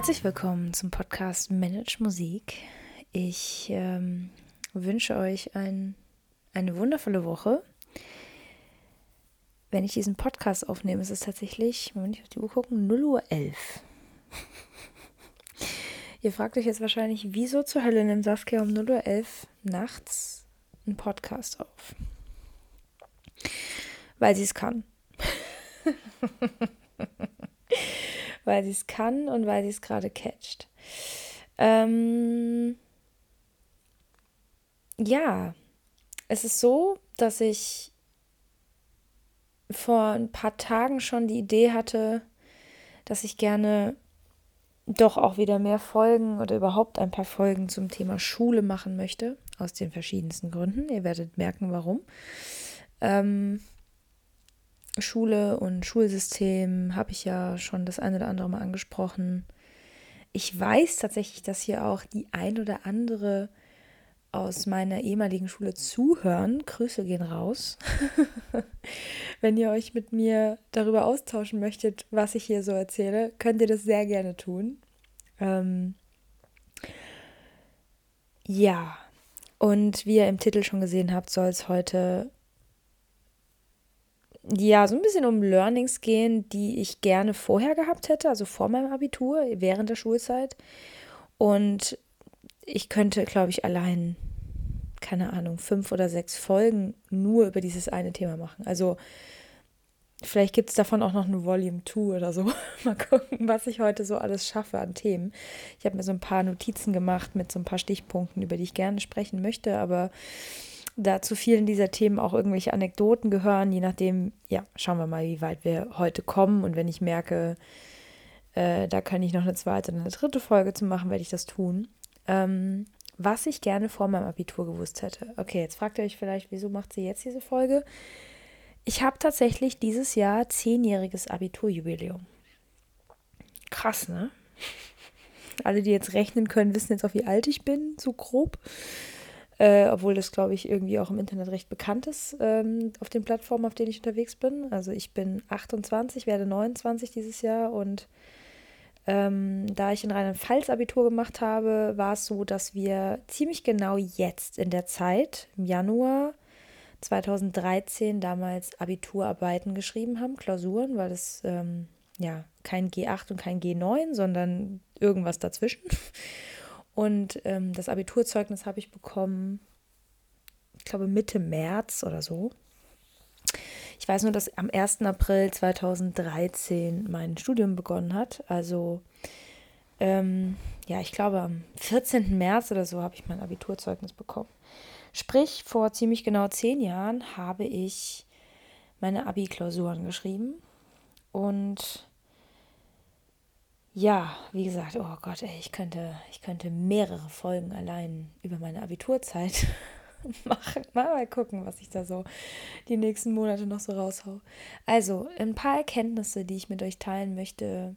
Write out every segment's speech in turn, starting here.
Herzlich willkommen zum Podcast Manage Musik. Ich ähm, wünsche euch ein, eine wundervolle Woche. Wenn ich diesen Podcast aufnehme, ist es tatsächlich, wenn ich auf die Uhr gucken, 0 Uhr 11. Ihr fragt euch jetzt wahrscheinlich, wieso zur Hölle nimmt Saskia um 0 Uhr 11 nachts einen Podcast auf? Weil sie es kann. weil sie es kann und weil sie es gerade catcht. Ähm ja, es ist so, dass ich vor ein paar Tagen schon die Idee hatte, dass ich gerne doch auch wieder mehr Folgen oder überhaupt ein paar Folgen zum Thema Schule machen möchte, aus den verschiedensten Gründen. Ihr werdet merken, warum. Ähm, Schule und Schulsystem habe ich ja schon das eine oder andere Mal angesprochen. Ich weiß tatsächlich, dass hier auch die ein oder andere aus meiner ehemaligen Schule zuhören. Grüße gehen raus. Wenn ihr euch mit mir darüber austauschen möchtet, was ich hier so erzähle, könnt ihr das sehr gerne tun. Ähm ja, und wie ihr im Titel schon gesehen habt, soll es heute ja, so ein bisschen um Learnings gehen, die ich gerne vorher gehabt hätte, also vor meinem Abitur, während der Schulzeit. Und ich könnte, glaube ich, allein, keine Ahnung, fünf oder sechs Folgen nur über dieses eine Thema machen. Also vielleicht gibt es davon auch noch eine Volume 2 oder so. Mal gucken, was ich heute so alles schaffe an Themen. Ich habe mir so ein paar Notizen gemacht mit so ein paar Stichpunkten, über die ich gerne sprechen möchte, aber da zu vielen dieser Themen auch irgendwelche Anekdoten gehören, je nachdem, ja, schauen wir mal, wie weit wir heute kommen. Und wenn ich merke, äh, da kann ich noch eine zweite oder eine dritte Folge zu machen, werde ich das tun. Ähm, was ich gerne vor meinem Abitur gewusst hätte. Okay, jetzt fragt ihr euch vielleicht, wieso macht sie jetzt diese Folge? Ich habe tatsächlich dieses Jahr zehnjähriges Abiturjubiläum. Krass, ne? Alle, die jetzt rechnen können, wissen jetzt auch, wie alt ich bin, so grob äh, obwohl das, glaube ich, irgendwie auch im Internet recht bekannt ist ähm, auf den Plattformen, auf denen ich unterwegs bin. Also ich bin 28, werde 29 dieses Jahr und ähm, da ich in Rheinland-Pfalz Abitur gemacht habe, war es so, dass wir ziemlich genau jetzt in der Zeit, im Januar 2013, damals Abiturarbeiten geschrieben haben, Klausuren, weil es ähm, ja kein G8 und kein G9, sondern irgendwas dazwischen. Und ähm, das Abiturzeugnis habe ich bekommen, ich glaube Mitte März oder so. Ich weiß nur, dass am 1. April 2013 mein Studium begonnen hat. Also, ähm, ja, ich glaube, am 14. März oder so habe ich mein Abiturzeugnis bekommen. Sprich, vor ziemlich genau zehn Jahren habe ich meine Abi-Klausuren geschrieben. Und ja, wie gesagt, oh Gott, ey, ich könnte, ich könnte mehrere Folgen allein über meine Abiturzeit machen. Mal, mal gucken, was ich da so die nächsten Monate noch so raushau. Also, ein paar Erkenntnisse, die ich mit euch teilen möchte.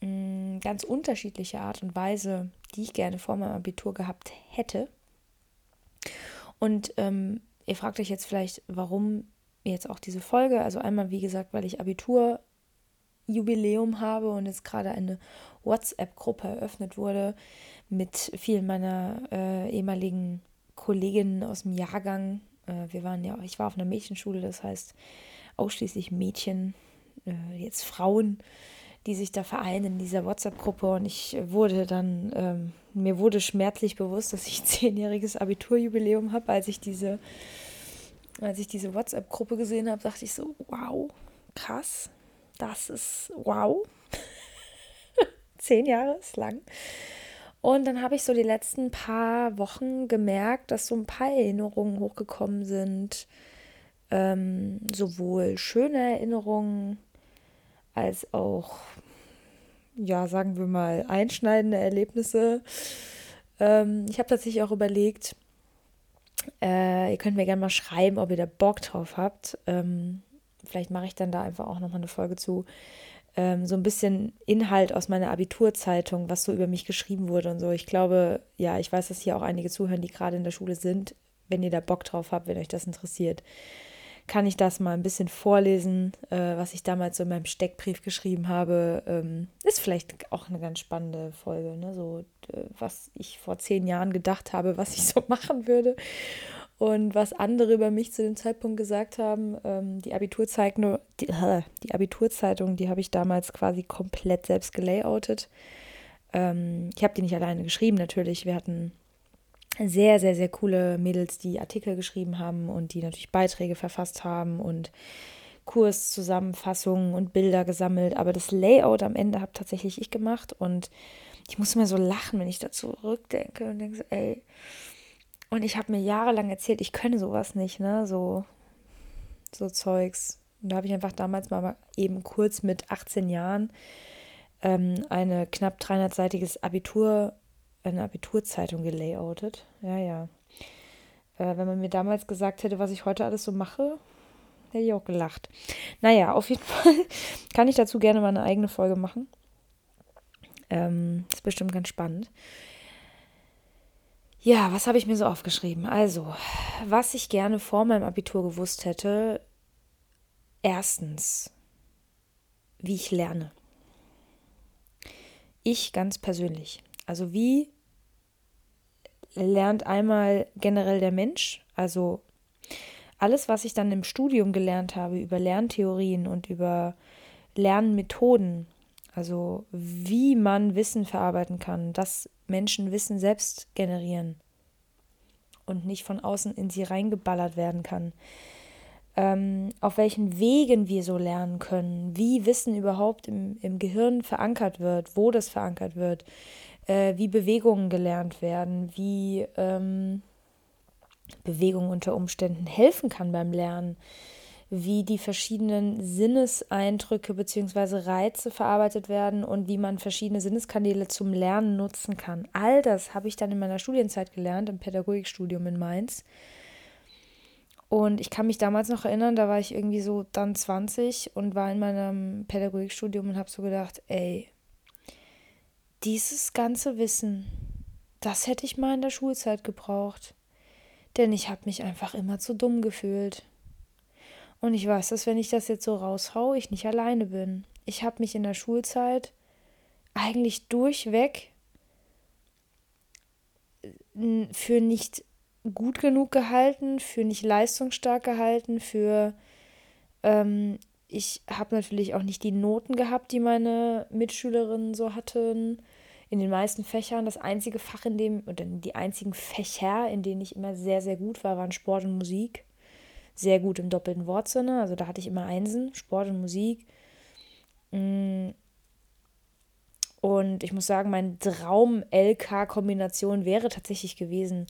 Mm, ganz unterschiedliche Art und Weise, die ich gerne vor meinem Abitur gehabt hätte. Und ähm, ihr fragt euch jetzt vielleicht, warum jetzt auch diese Folge. Also einmal, wie gesagt, weil ich Abitur Jubiläum habe und jetzt gerade eine WhatsApp-Gruppe eröffnet wurde mit vielen meiner äh, ehemaligen Kolleginnen aus dem Jahrgang. Äh, wir waren ja, ich war auf einer Mädchenschule, das heißt ausschließlich Mädchen, äh, jetzt Frauen, die sich da vereinen in dieser WhatsApp-Gruppe. Und ich wurde dann, ähm, mir wurde schmerzlich bewusst, dass ich zehnjähriges Abiturjubiläum habe, als ich diese, als ich diese WhatsApp-Gruppe gesehen habe, dachte ich so, wow, krass, das ist wow. Zehn Jahre ist lang. Und dann habe ich so die letzten paar Wochen gemerkt, dass so ein paar Erinnerungen hochgekommen sind. Ähm, sowohl schöne Erinnerungen als auch, ja, sagen wir mal, einschneidende Erlebnisse. Ähm, ich habe tatsächlich auch überlegt, äh, ihr könnt mir gerne mal schreiben, ob ihr da Bock drauf habt. Ähm, vielleicht mache ich dann da einfach auch nochmal eine Folge zu, ähm, so ein bisschen Inhalt aus meiner Abiturzeitung, was so über mich geschrieben wurde und so. Ich glaube, ja, ich weiß, dass hier auch einige zuhören, die gerade in der Schule sind. Wenn ihr da Bock drauf habt, wenn euch das interessiert, kann ich das mal ein bisschen vorlesen, äh, was ich damals so in meinem Steckbrief geschrieben habe. Ähm, ist vielleicht auch eine ganz spannende Folge, ne? so äh, was ich vor zehn Jahren gedacht habe, was ich so machen würde und was andere über mich zu dem Zeitpunkt gesagt haben. Ähm, die Abiturzeitung, die, äh, die Abiturzeitung, die habe ich damals quasi komplett selbst gelayoutet. Ähm, ich habe die nicht alleine geschrieben, natürlich. Wir hatten sehr, sehr, sehr coole Mädels, die Artikel geschrieben haben und die natürlich Beiträge verfasst haben und Kurszusammenfassungen und Bilder gesammelt. Aber das Layout am Ende habe tatsächlich ich gemacht und ich muss immer so lachen, wenn ich da zurückdenke und denke, so, ey. Und ich habe mir jahrelang erzählt, ich könne sowas nicht, ne? So, so Zeugs. Und da habe ich einfach damals mal eben kurz mit 18 Jahren ähm, eine knapp 300-seitiges Abitur eine Abiturzeitung gelayoutet. Ja, ja. Äh, wenn man mir damals gesagt hätte, was ich heute alles so mache, hätte ich auch gelacht. Naja, auf jeden Fall kann ich dazu gerne mal eine eigene Folge machen. Ähm, ist bestimmt ganz spannend. Ja, was habe ich mir so aufgeschrieben? Also, was ich gerne vor meinem Abitur gewusst hätte. Erstens, wie ich lerne. Ich ganz persönlich. Also wie lernt einmal generell der Mensch, also alles, was ich dann im Studium gelernt habe über Lerntheorien und über Lernmethoden, also wie man Wissen verarbeiten kann, dass Menschen Wissen selbst generieren und nicht von außen in sie reingeballert werden kann. Ähm, auf welchen Wegen wir so lernen können, wie Wissen überhaupt im, im Gehirn verankert wird, wo das verankert wird, äh, wie Bewegungen gelernt werden, wie ähm, Bewegung unter Umständen helfen kann beim Lernen, wie die verschiedenen Sinneseindrücke bzw. Reize verarbeitet werden und wie man verschiedene Sinneskanäle zum Lernen nutzen kann. All das habe ich dann in meiner Studienzeit gelernt, im Pädagogikstudium in Mainz. Und ich kann mich damals noch erinnern, da war ich irgendwie so dann 20 und war in meinem Pädagogikstudium und habe so gedacht, ey, dieses ganze Wissen, das hätte ich mal in der Schulzeit gebraucht. Denn ich habe mich einfach immer zu dumm gefühlt. Und ich weiß, dass wenn ich das jetzt so raushau, ich nicht alleine bin. Ich habe mich in der Schulzeit eigentlich durchweg äh, für nicht gut genug gehalten, für nicht leistungsstark gehalten, für ähm, ich habe natürlich auch nicht die Noten gehabt, die meine Mitschülerinnen so hatten. In den meisten Fächern. Das einzige Fach, in dem, oder die einzigen Fächer, in denen ich immer sehr, sehr gut war, waren Sport und Musik. Sehr gut im doppelten Wortsinne. Also da hatte ich immer Einsen, Sport und Musik. Mm. Und ich muss sagen, meine Traum-LK-Kombination wäre tatsächlich gewesen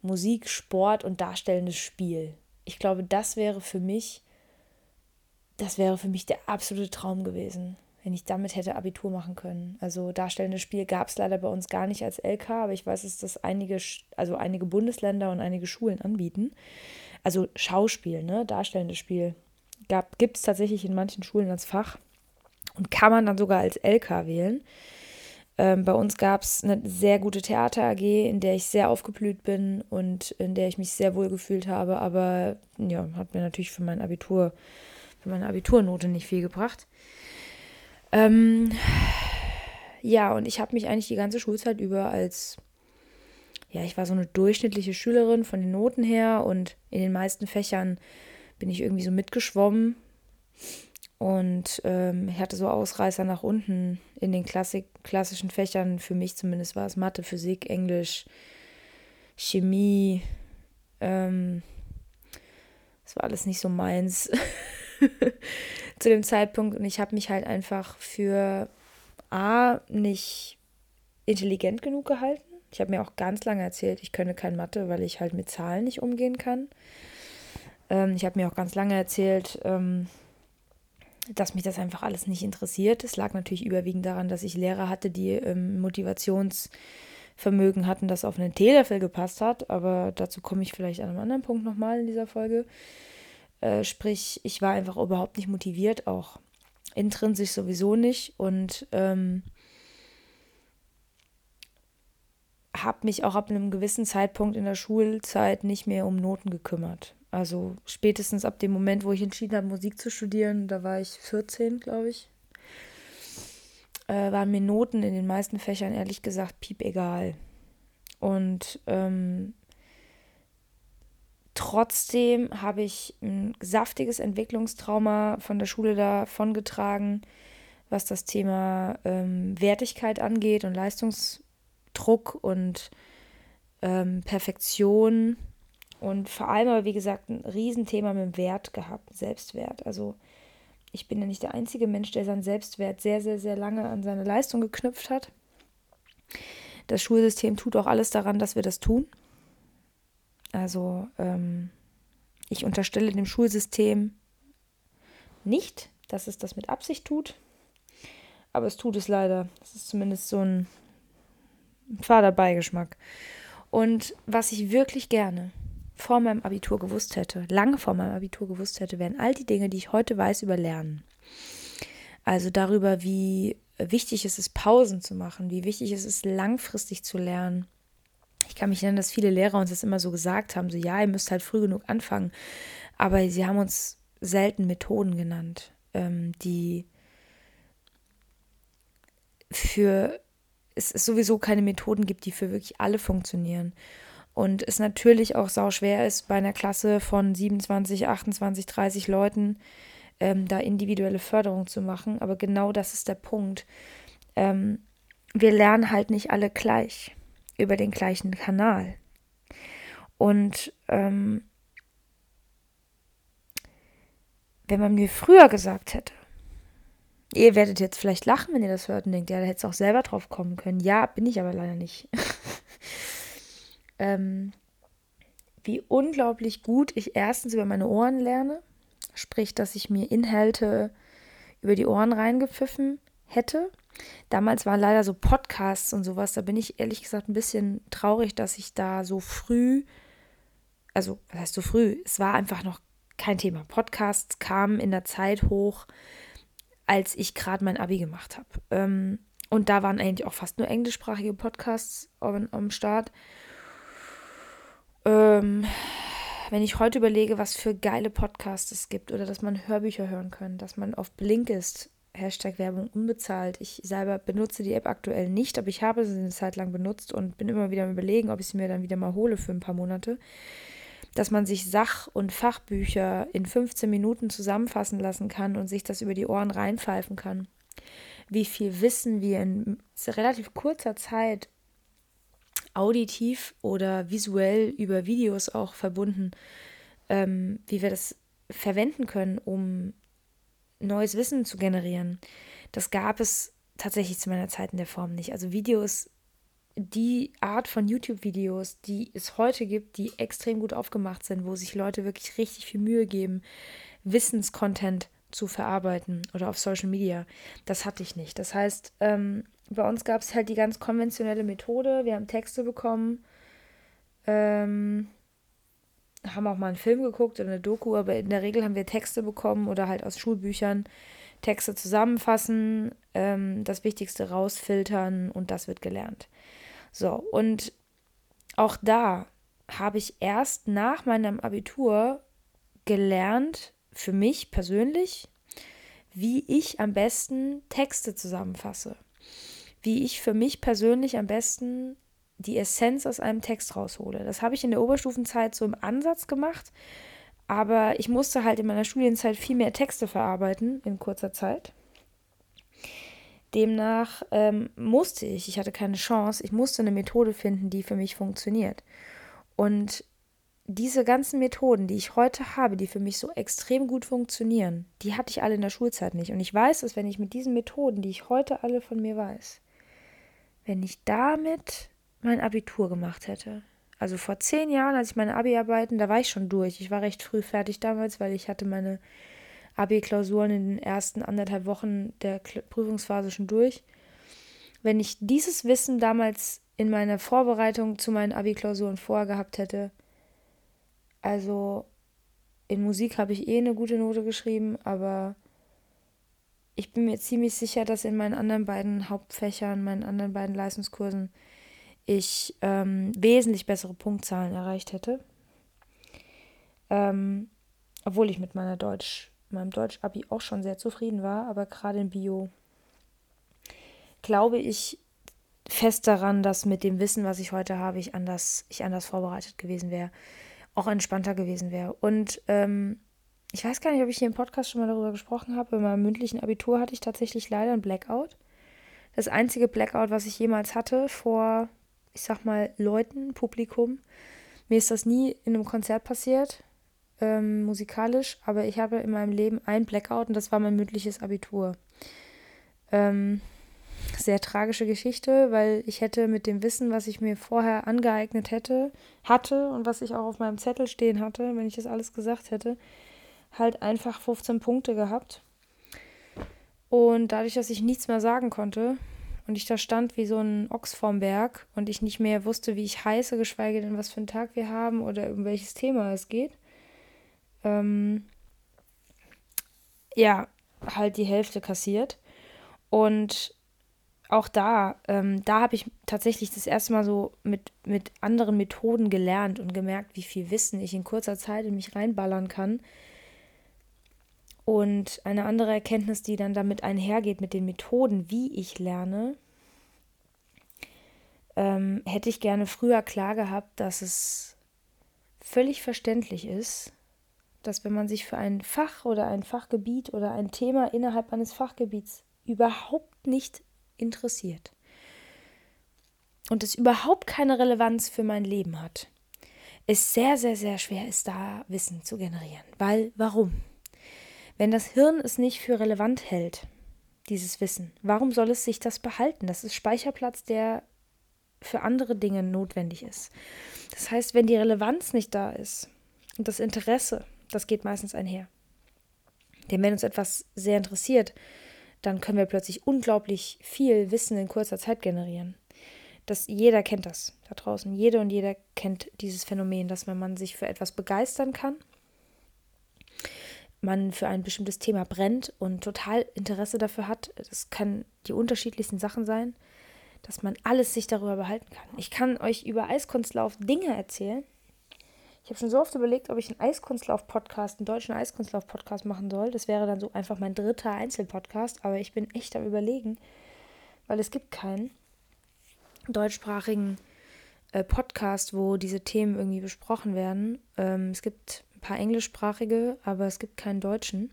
Musik, Sport und darstellendes Spiel. Ich glaube, das wäre für mich das wäre für mich der absolute Traum gewesen, wenn ich damit hätte Abitur machen können. Also darstellendes Spiel gab es leider bei uns gar nicht als LK, aber ich weiß, dass das einige, also einige Bundesländer und einige Schulen anbieten. Also Schauspiel, ne, darstellendes Spiel gibt es tatsächlich in manchen Schulen als Fach und kann man dann sogar als LK wählen. Ähm, bei uns gab es eine sehr gute Theater AG, in der ich sehr aufgeblüht bin und in der ich mich sehr wohl gefühlt habe, aber ja, hat mir natürlich für mein Abitur für meine Abiturnote nicht viel gebracht. Ähm, ja, und ich habe mich eigentlich die ganze Schulzeit über als, ja, ich war so eine durchschnittliche Schülerin von den Noten her und in den meisten Fächern bin ich irgendwie so mitgeschwommen und ähm, ich hatte so Ausreißer nach unten in den Klassik klassischen Fächern. Für mich zumindest war es Mathe, Physik, Englisch, Chemie. Ähm, das war alles nicht so meins. zu dem Zeitpunkt. Und ich habe mich halt einfach für A, nicht intelligent genug gehalten. Ich habe mir auch ganz lange erzählt, ich könne kein Mathe, weil ich halt mit Zahlen nicht umgehen kann. Ähm, ich habe mir auch ganz lange erzählt, ähm, dass mich das einfach alles nicht interessiert. Es lag natürlich überwiegend daran, dass ich Lehrer hatte, die ähm, Motivationsvermögen hatten, das auf einen Teelöffel gepasst hat. Aber dazu komme ich vielleicht an einem anderen Punkt nochmal in dieser Folge. Äh, sprich, ich war einfach überhaupt nicht motiviert, auch intrinsisch sowieso nicht und ähm, habe mich auch ab einem gewissen Zeitpunkt in der Schulzeit nicht mehr um Noten gekümmert. Also spätestens ab dem Moment, wo ich entschieden habe, Musik zu studieren, da war ich 14, glaube ich, äh, waren mir Noten in den meisten Fächern ehrlich gesagt piep egal. Und ähm, trotzdem habe ich ein saftiges Entwicklungstrauma von der Schule davongetragen, was das Thema ähm, Wertigkeit angeht und Leistungsdruck und ähm, Perfektion und vor allem aber, wie gesagt, ein Riesenthema mit dem Wert gehabt, Selbstwert. Also ich bin ja nicht der einzige Mensch, der seinen Selbstwert sehr, sehr, sehr lange an seine Leistung geknüpft hat. Das Schulsystem tut auch alles daran, dass wir das tun. Also ähm, ich unterstelle dem Schulsystem nicht, dass es das mit Absicht tut, aber es tut es leider. Das ist zumindest so ein fader Beigeschmack. Und was ich wirklich gerne vor meinem Abitur gewusst hätte, lange vor meinem Abitur gewusst hätte, wären all die Dinge, die ich heute weiß über Lernen. Also darüber, wie wichtig es ist, Pausen zu machen, wie wichtig es ist, langfristig zu lernen. Ich kann mich erinnern, dass viele Lehrer uns das immer so gesagt haben, so ja, ihr müsst halt früh genug anfangen. Aber sie haben uns selten Methoden genannt, ähm, die für es sowieso keine Methoden gibt, die für wirklich alle funktionieren. Und es natürlich auch sau schwer ist, bei einer Klasse von 27, 28, 30 Leuten ähm, da individuelle Förderung zu machen. Aber genau das ist der Punkt. Ähm, wir lernen halt nicht alle gleich über den gleichen Kanal. Und ähm, wenn man mir früher gesagt hätte, ihr werdet jetzt vielleicht lachen, wenn ihr das hört und denkt, ja, da hättest du auch selber drauf kommen können. Ja, bin ich aber leider nicht. ähm, wie unglaublich gut ich erstens über meine Ohren lerne, sprich, dass ich mir Inhalte über die Ohren reingepfiffen hätte. Damals waren leider so Podcasts und sowas, da bin ich ehrlich gesagt ein bisschen traurig, dass ich da so früh, also was heißt so früh, es war einfach noch kein Thema. Podcasts kamen in der Zeit hoch, als ich gerade mein Abi gemacht habe. Ähm, und da waren eigentlich auch fast nur englischsprachige Podcasts am, Start. Ähm, wenn ich heute überlege, was für geile Podcasts es gibt oder dass man Hörbücher hören kann, dass man auf Blinkist, Hashtag Werbung unbezahlt. Ich selber benutze die App aktuell nicht, aber ich habe sie eine Zeit lang benutzt und bin immer wieder am überlegen, ob ich sie mir dann wieder mal hole für ein paar Monate. Dass man sich Sach- und Fachbücher in 15 Minuten zusammenfassen lassen kann und sich das über die Ohren reinpfeifen kann. Wie viel Wissen wir in relativ kurzer Zeit auditiv oder visuell über Videos auch verbunden, ähm, wie wir das verwenden können, um neues Wissen zu generieren. Das gab es tatsächlich zu meiner Zeit in der Form nicht. Also Videos, die Art von YouTube-Videos, die es heute gibt, die extrem gut aufgemacht sind, wo sich Leute wirklich richtig viel Mühe geben, Wissenscontent zu verarbeiten oder auf Social Media. Das hatte ich nicht. Das heißt, ähm, bei uns gab es halt die ganz konventionelle Methode. Wir haben Texte bekommen, ähm, haben auch mal einen Film geguckt oder eine Doku, aber in der Regel haben wir Texte bekommen oder halt aus Schulbüchern Texte zusammenfassen, ähm, das Wichtigste rausfiltern und das wird gelernt. So, und auch da habe ich erst nach meinem Abitur gelernt, für mich persönlich, wie ich am besten Texte zusammenfasse wie ich für mich persönlich am besten die Essenz aus einem Text raushole. Das habe ich in der Oberstufenzeit so im Ansatz gemacht, aber ich musste halt in meiner Studienzeit viel mehr Texte verarbeiten in kurzer Zeit. Demnach ähm, musste ich, ich hatte keine Chance, ich musste eine Methode finden, die für mich funktioniert. Und diese ganzen Methoden, die ich heute habe, die für mich so extrem gut funktionieren, die hatte ich alle in der Schulzeit nicht. Und ich weiß, dass wenn ich mit diesen Methoden, die ich heute alle von mir weiß, wenn ich damit mein Abitur gemacht hätte. Also vor zehn Jahren, als ich meine Abi-Arbeiten, da war ich schon durch. Ich war recht früh fertig damals, weil ich hatte meine Abi-Klausuren in den ersten anderthalb Wochen der Prüfungsphase schon durch. Wenn ich dieses Wissen damals in meiner Vorbereitung zu meinen Abi-Klausuren vorgehabt hätte, also in Musik habe ich eh eine gute Note geschrieben, aber ich bin mir ziemlich sicher, dass in meinen anderen beiden Hauptfächern, meinen anderen beiden Leistungskursen, ich ähm, wesentlich bessere Punktzahlen erreicht hätte. Ähm, obwohl ich mit meiner Deutsch, meinem Deutsch-Abi auch schon sehr zufrieden war, aber gerade in Bio glaube ich fest daran, dass mit dem Wissen, was ich heute habe, ich anders, ich anders vorbereitet gewesen wäre, auch entspannter gewesen wäre. Und ähm, ich weiß gar nicht, ob ich hier im Podcast schon mal darüber gesprochen habe. In meinem mündlichen Abitur hatte ich tatsächlich leider ein Blackout. Das einzige Blackout, was ich jemals hatte vor, ich sag mal, Leuten, Publikum. Mir ist das nie in einem Konzert passiert, ähm, musikalisch, aber ich habe in meinem Leben ein Blackout und das war mein mündliches Abitur. Ähm, sehr tragische Geschichte, weil ich hätte mit dem Wissen, was ich mir vorher angeeignet hätte, hatte und was ich auch auf meinem Zettel stehen hatte, wenn ich das alles gesagt hätte, halt einfach 15 Punkte gehabt. Und dadurch, dass ich nichts mehr sagen konnte und ich da stand wie so ein Ochs vorm Berg und ich nicht mehr wusste, wie ich heiße, geschweige denn, was für einen Tag wir haben oder um welches Thema es geht, ähm, ja, halt die Hälfte kassiert. Und auch da, ähm, da habe ich tatsächlich das erste Mal so mit, mit anderen Methoden gelernt und gemerkt, wie viel Wissen ich in kurzer Zeit in mich reinballern kann. Und eine andere Erkenntnis, die dann damit einhergeht mit den Methoden, wie ich lerne, ähm, hätte ich gerne früher klar gehabt, dass es völlig verständlich ist, dass wenn man sich für ein Fach oder ein Fachgebiet oder ein Thema innerhalb eines Fachgebiets überhaupt nicht interessiert und es überhaupt keine Relevanz für mein Leben hat, es sehr, sehr, sehr schwer ist, da Wissen zu generieren. Weil, warum? Wenn das Hirn es nicht für relevant hält, dieses Wissen, warum soll es sich das behalten? Das ist Speicherplatz, der für andere Dinge notwendig ist. Das heißt, wenn die Relevanz nicht da ist und das Interesse, das geht meistens einher. Denn wenn uns etwas sehr interessiert, dann können wir plötzlich unglaublich viel Wissen in kurzer Zeit generieren. Das, jeder kennt das da draußen. Jede und jeder kennt dieses Phänomen, dass wenn man sich für etwas begeistern kann, man für ein bestimmtes Thema brennt und total Interesse dafür hat, das kann die unterschiedlichsten Sachen sein, dass man alles sich darüber behalten kann. Ich kann euch über Eiskunstlauf Dinge erzählen, ich habe schon so oft überlegt, ob ich einen Eiskunstlauf-Podcast, einen deutschen Eiskunstlauf-Podcast machen soll. Das wäre dann so einfach mein dritter Einzelpodcast, aber ich bin echt am Überlegen, weil es gibt keinen deutschsprachigen äh, Podcast, wo diese Themen irgendwie besprochen werden. Ähm, es gibt ein paar englischsprachige, aber es gibt keinen deutschen.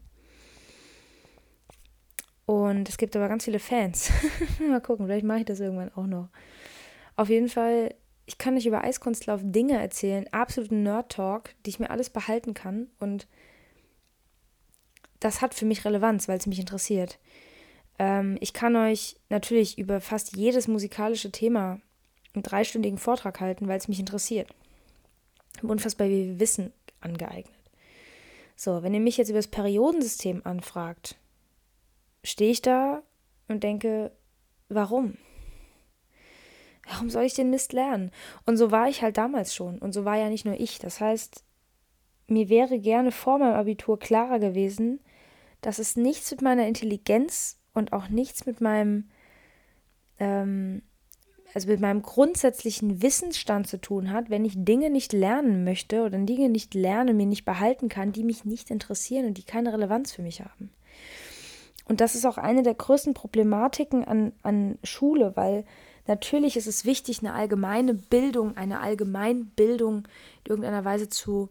Und es gibt aber ganz viele Fans. Mal gucken, vielleicht mache ich das irgendwann auch noch. Auf jeden Fall ich kann nicht über Eiskunstlauf Dinge erzählen, absoluten Nerd-Talk, die ich mir alles behalten kann. Und das hat für mich Relevanz, weil es mich interessiert. Ähm, ich kann euch natürlich über fast jedes musikalische Thema einen dreistündigen Vortrag halten, weil es mich interessiert. Ich habe unfassbar viel Wissen angeeignet. So, wenn ihr mich jetzt über das Periodensystem anfragt, stehe ich da und denke, warum? Warum soll ich den Mist lernen? Und so war ich halt damals schon. Und so war ja nicht nur ich. Das heißt, mir wäre gerne vor meinem Abitur klarer gewesen, dass es nichts mit meiner Intelligenz und auch nichts mit meinem, ähm, also mit meinem grundsätzlichen Wissensstand zu tun hat, wenn ich Dinge nicht lernen möchte oder Dinge nicht lerne, mir nicht behalten kann, die mich nicht interessieren und die keine Relevanz für mich haben. Und das ist auch eine der größten Problematiken an, an Schule, weil Natürlich ist es wichtig, eine allgemeine Bildung, eine Allgemeinbildung in irgendeiner Weise zu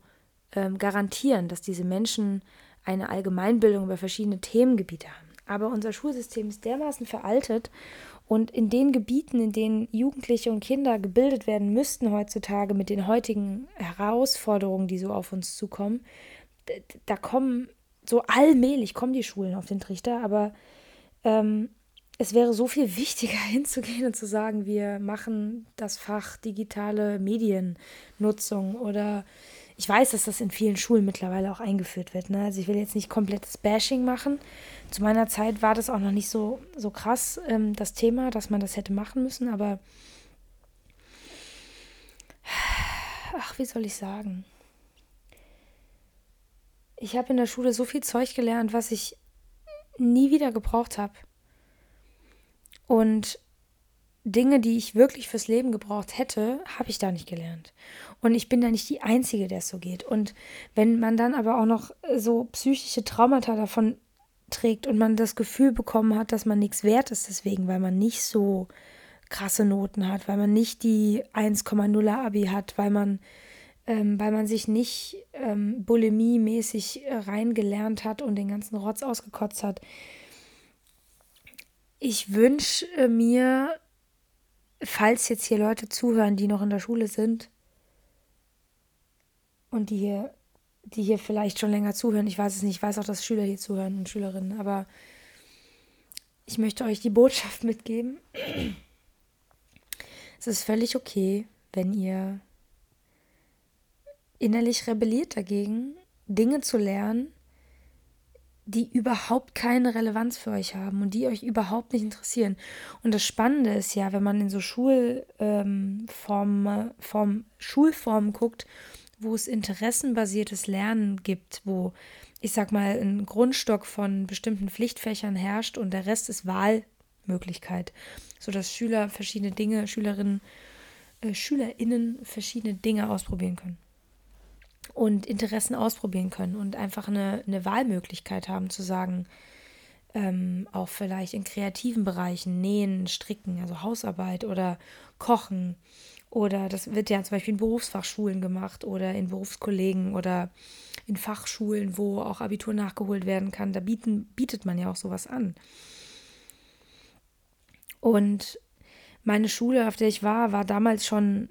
ähm, garantieren, dass diese Menschen eine Allgemeinbildung über verschiedene Themengebiete haben. Aber unser Schulsystem ist dermaßen veraltet und in den Gebieten, in denen Jugendliche und Kinder gebildet werden müssten heutzutage mit den heutigen Herausforderungen, die so auf uns zukommen, da kommen so allmählich kommen die Schulen auf den Trichter, aber ähm, es wäre so viel wichtiger hinzugehen und zu sagen, wir machen das Fach digitale Mediennutzung oder ich weiß, dass das in vielen Schulen mittlerweile auch eingeführt wird. Ne? Also ich will jetzt nicht komplettes Bashing machen. Zu meiner Zeit war das auch noch nicht so, so krass, ähm, das Thema, dass man das hätte machen müssen, aber ach, wie soll ich sagen? Ich habe in der Schule so viel Zeug gelernt, was ich nie wieder gebraucht habe. Und Dinge, die ich wirklich fürs Leben gebraucht hätte, habe ich da nicht gelernt. Und ich bin da nicht die Einzige, der es so geht. Und wenn man dann aber auch noch so psychische Traumata davon trägt und man das Gefühl bekommen hat, dass man nichts wert ist, deswegen, weil man nicht so krasse Noten hat, weil man nicht die 1,0er Abi hat, weil man, ähm, weil man sich nicht ähm, bulimie-mäßig äh, reingelernt hat und den ganzen Rotz ausgekotzt hat. Ich wünsche mir, falls jetzt hier Leute zuhören, die noch in der Schule sind und die hier, die hier vielleicht schon länger zuhören, ich weiß es nicht, ich weiß auch, dass Schüler hier zuhören und Schülerinnen, aber ich möchte euch die Botschaft mitgeben. Es ist völlig okay, wenn ihr innerlich rebelliert dagegen, Dinge zu lernen, die überhaupt keine Relevanz für euch haben und die euch überhaupt nicht interessieren. Und das Spannende ist ja, wenn man in so Schulformen, ähm, Form, Schulformen guckt, wo es interessenbasiertes Lernen gibt, wo ich sag mal ein Grundstock von bestimmten Pflichtfächern herrscht und der Rest ist Wahlmöglichkeit sodass Schüler verschiedene Dinge, Schülerinnen, äh, SchülerInnen verschiedene Dinge ausprobieren können. Und Interessen ausprobieren können und einfach eine, eine Wahlmöglichkeit haben zu sagen, ähm, auch vielleicht in kreativen Bereichen, nähen, stricken, also Hausarbeit oder kochen. Oder das wird ja zum Beispiel in Berufsfachschulen gemacht oder in Berufskollegen oder in Fachschulen, wo auch Abitur nachgeholt werden kann. Da bieten, bietet man ja auch sowas an. Und meine Schule, auf der ich war, war damals schon,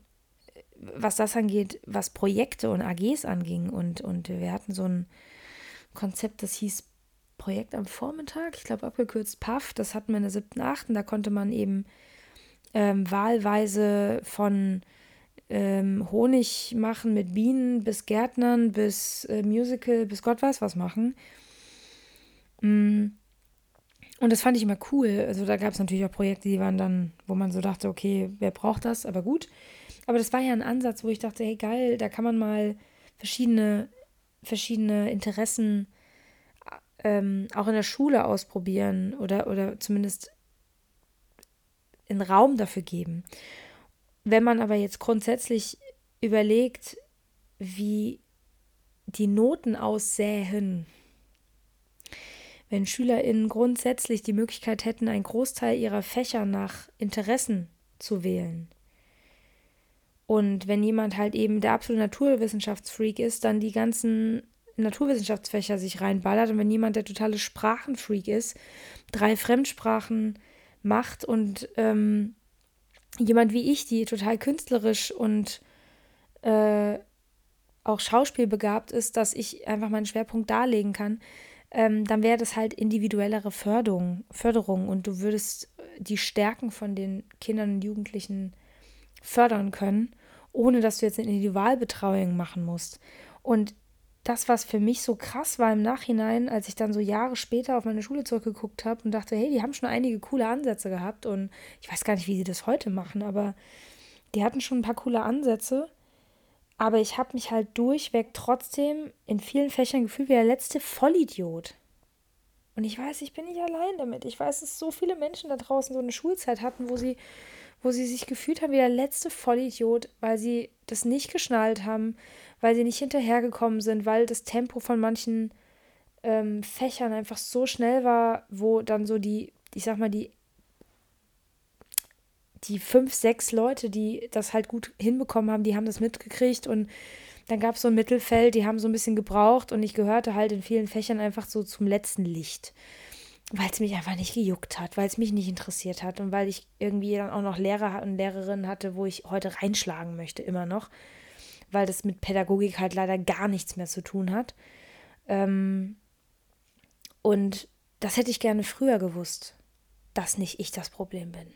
was das angeht, was Projekte und AGs anging. Und, und wir hatten so ein Konzept, das hieß Projekt am Vormittag, ich glaube abgekürzt PAF, das hatten wir in der siebten, achten. Da konnte man eben ähm, wahlweise von ähm, Honig machen mit Bienen bis Gärtnern bis äh, Musical bis Gott weiß was machen. Mm. Und das fand ich immer cool. Also da gab es natürlich auch Projekte, die waren dann, wo man so dachte, okay, wer braucht das? Aber gut. Aber das war ja ein Ansatz, wo ich dachte, hey geil, da kann man mal verschiedene, verschiedene Interessen ähm, auch in der Schule ausprobieren oder, oder zumindest einen Raum dafür geben. Wenn man aber jetzt grundsätzlich überlegt, wie die Noten aussähen, wenn SchülerInnen grundsätzlich die Möglichkeit hätten, einen Großteil ihrer Fächer nach Interessen zu wählen. Und wenn jemand halt eben der absolute Naturwissenschaftsfreak ist, dann die ganzen Naturwissenschaftsfächer sich reinballert. Und wenn jemand der totale Sprachenfreak ist, drei Fremdsprachen macht und ähm, jemand wie ich, die total künstlerisch und äh, auch schauspielbegabt ist, dass ich einfach meinen Schwerpunkt darlegen kann, ähm, dann wäre das halt individuellere Förderung, Förderung und du würdest die Stärken von den Kindern und Jugendlichen fördern können, ohne dass du jetzt eine Individualbetreuung machen musst. Und das, was für mich so krass war im Nachhinein, als ich dann so Jahre später auf meine Schule zurückgeguckt habe und dachte, hey, die haben schon einige coole Ansätze gehabt und ich weiß gar nicht, wie sie das heute machen, aber die hatten schon ein paar coole Ansätze aber ich habe mich halt durchweg trotzdem in vielen Fächern gefühlt wie der letzte Vollidiot. Und ich weiß, ich bin nicht allein damit. Ich weiß, dass so viele Menschen da draußen so eine Schulzeit hatten, wo sie, wo sie sich gefühlt haben wie der letzte Vollidiot, weil sie das nicht geschnallt haben, weil sie nicht hinterhergekommen sind, weil das Tempo von manchen ähm, Fächern einfach so schnell war, wo dann so die, ich sag mal, die die fünf, sechs Leute, die das halt gut hinbekommen haben, die haben das mitgekriegt und dann gab es so ein Mittelfeld, die haben so ein bisschen gebraucht und ich gehörte halt in vielen Fächern einfach so zum letzten Licht, weil es mich einfach nicht gejuckt hat, weil es mich nicht interessiert hat und weil ich irgendwie dann auch noch Lehrer und Lehrerinnen hatte, wo ich heute reinschlagen möchte, immer noch, weil das mit Pädagogik halt leider gar nichts mehr zu tun hat. Ähm, und das hätte ich gerne früher gewusst, dass nicht ich das Problem bin.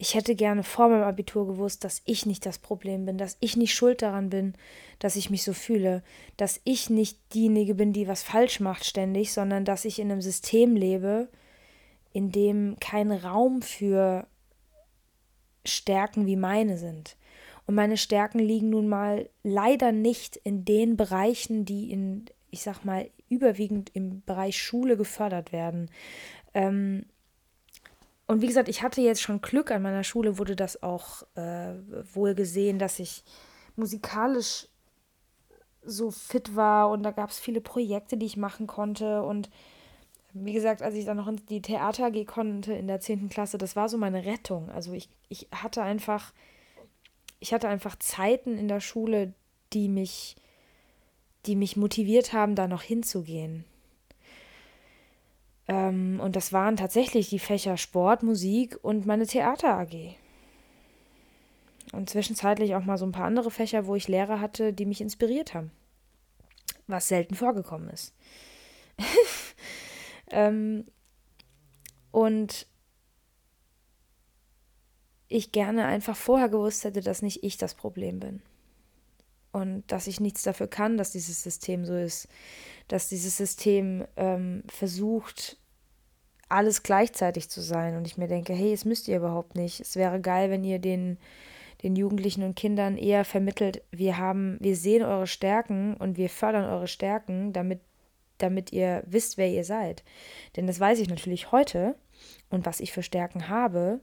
Ich hätte gerne vor meinem Abitur gewusst, dass ich nicht das Problem bin, dass ich nicht schuld daran bin, dass ich mich so fühle, dass ich nicht diejenige bin, die was falsch macht ständig, sondern dass ich in einem System lebe, in dem kein Raum für Stärken wie meine sind. Und meine Stärken liegen nun mal leider nicht in den Bereichen, die in, ich sag mal, überwiegend im Bereich Schule gefördert werden. Ähm, und wie gesagt, ich hatte jetzt schon Glück, an meiner Schule wurde das auch äh, wohl gesehen, dass ich musikalisch so fit war und da gab es viele Projekte, die ich machen konnte und wie gesagt, als ich dann noch in die Theater gehen konnte in der 10. Klasse, das war so meine Rettung. Also ich, ich hatte einfach, ich hatte einfach Zeiten in der Schule, die mich, die mich motiviert haben, da noch hinzugehen. Ähm, und das waren tatsächlich die Fächer Sport, Musik und meine Theater AG. Und zwischenzeitlich auch mal so ein paar andere Fächer, wo ich Lehrer hatte, die mich inspiriert haben. Was selten vorgekommen ist. ähm, und ich gerne einfach vorher gewusst hätte, dass nicht ich das Problem bin. Und dass ich nichts dafür kann, dass dieses System so ist. Dass dieses System ähm, versucht, alles gleichzeitig zu sein. Und ich mir denke, hey, es müsst ihr überhaupt nicht. Es wäre geil, wenn ihr den, den Jugendlichen und Kindern eher vermittelt, wir haben, wir sehen eure Stärken und wir fördern eure Stärken, damit, damit ihr wisst, wer ihr seid. Denn das weiß ich natürlich heute und was ich für Stärken habe.